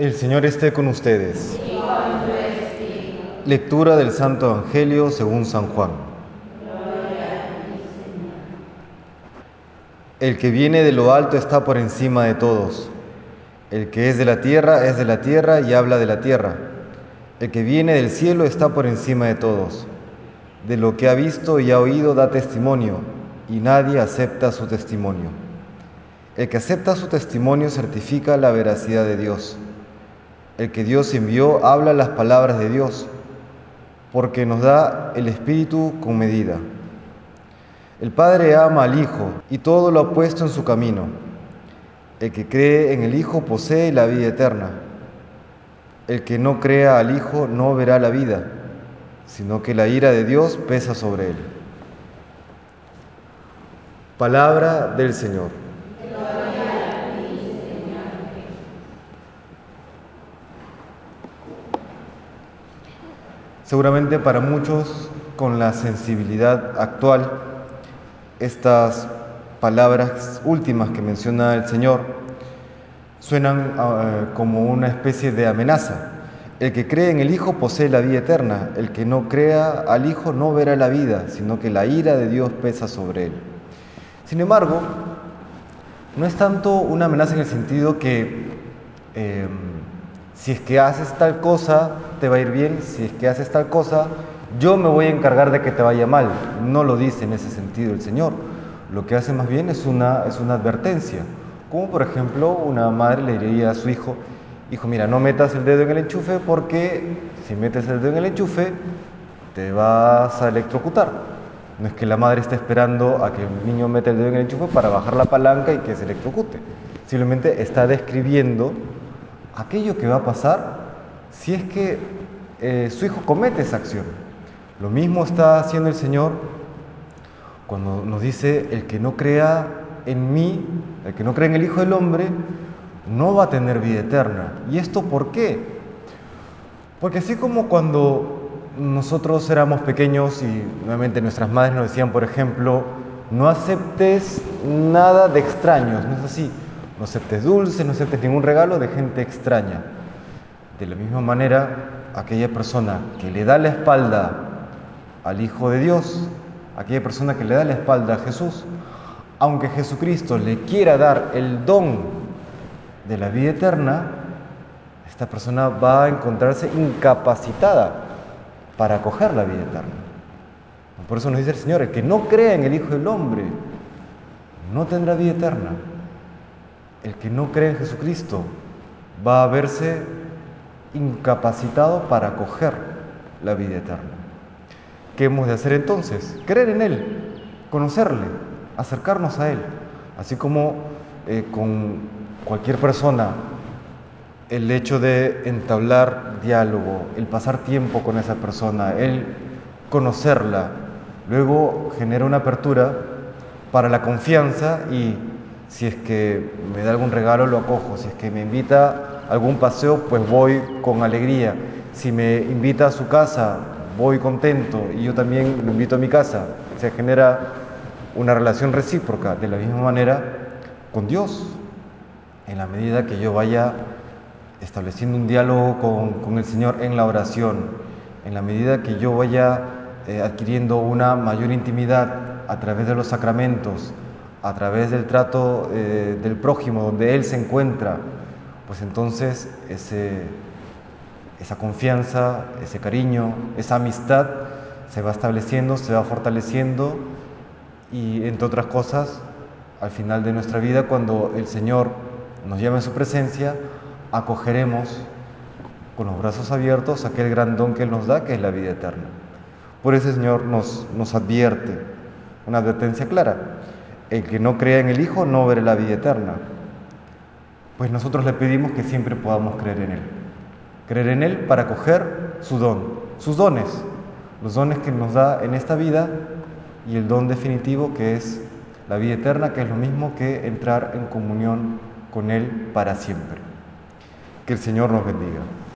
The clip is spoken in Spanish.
El Señor esté con ustedes. Lectura del Santo Evangelio según San Juan. El que viene de lo alto está por encima de todos. El que es de la tierra es de la tierra y habla de la tierra. El que viene del cielo está por encima de todos. De lo que ha visto y ha oído da testimonio, y nadie acepta su testimonio. El que acepta su testimonio certifica la veracidad de Dios. El que Dios envió habla las palabras de Dios, porque nos da el Espíritu con medida. El Padre ama al Hijo y todo lo ha puesto en su camino. El que cree en el Hijo posee la vida eterna. El que no crea al Hijo no verá la vida, sino que la ira de Dios pesa sobre él. Palabra del Señor. Seguramente para muchos, con la sensibilidad actual, estas palabras últimas que menciona el Señor suenan uh, como una especie de amenaza. El que cree en el Hijo posee la vida eterna, el que no crea al Hijo no verá la vida, sino que la ira de Dios pesa sobre él. Sin embargo, no es tanto una amenaza en el sentido que eh, si es que haces tal cosa, te va a ir bien, si es que haces tal cosa, yo me voy a encargar de que te vaya mal. No lo dice en ese sentido el Señor. Lo que hace más bien es una, es una advertencia. Como por ejemplo una madre le diría a su hijo, hijo, mira, no metas el dedo en el enchufe porque si metes el dedo en el enchufe te vas a electrocutar. No es que la madre esté esperando a que el niño meta el dedo en el enchufe para bajar la palanca y que se electrocute. Simplemente está describiendo aquello que va a pasar si es que eh, su hijo comete esa acción. Lo mismo está haciendo el Señor cuando nos dice, el que no crea en mí, el que no cree en el Hijo del Hombre, no va a tener vida eterna. ¿Y esto por qué? Porque así como cuando nosotros éramos pequeños y nuevamente nuestras madres nos decían, por ejemplo, no aceptes nada de extraños, ¿no es así? No aceptes dulces, no aceptes ningún regalo de gente extraña. De la misma manera, aquella persona que le da la espalda al Hijo de Dios, aquella persona que le da la espalda a Jesús, aunque Jesucristo le quiera dar el don de la vida eterna, esta persona va a encontrarse incapacitada para acoger la vida eterna. Por eso nos dice el Señor, el que no crea en el Hijo del Hombre no tendrá vida eterna. El que no cree en Jesucristo va a verse incapacitado para acoger la vida eterna. ¿Qué hemos de hacer entonces? Creer en Él, conocerle, acercarnos a Él, así como eh, con cualquier persona, el hecho de entablar diálogo, el pasar tiempo con esa persona, el conocerla, luego genera una apertura para la confianza y si es que me da algún regalo lo acojo, si es que me invita a algún paseo pues voy con alegría, si me invita a su casa voy contento y yo también lo invito a mi casa, se genera una relación recíproca de la misma manera con Dios, en la medida que yo vaya estableciendo un diálogo con, con el Señor en la oración, en la medida que yo vaya eh, adquiriendo una mayor intimidad a través de los sacramentos, a través del trato eh, del prójimo donde Él se encuentra, pues entonces esa confianza, ese cariño, esa amistad se va estableciendo, se va fortaleciendo y entre otras cosas, al final de nuestra vida, cuando el Señor nos llama en su presencia, acogeremos con los brazos abiertos aquel gran don que Él nos da, que es la vida eterna. Por eso el Señor nos, nos advierte, una advertencia clara, el que no crea en el Hijo no verá la vida eterna. Pues nosotros le pedimos que siempre podamos creer en Él. Creer en Él para acoger su don, sus dones, los dones que nos da en esta vida y el don definitivo que es la vida eterna, que es lo mismo que entrar en comunión con Él para siempre. Que el Señor nos bendiga.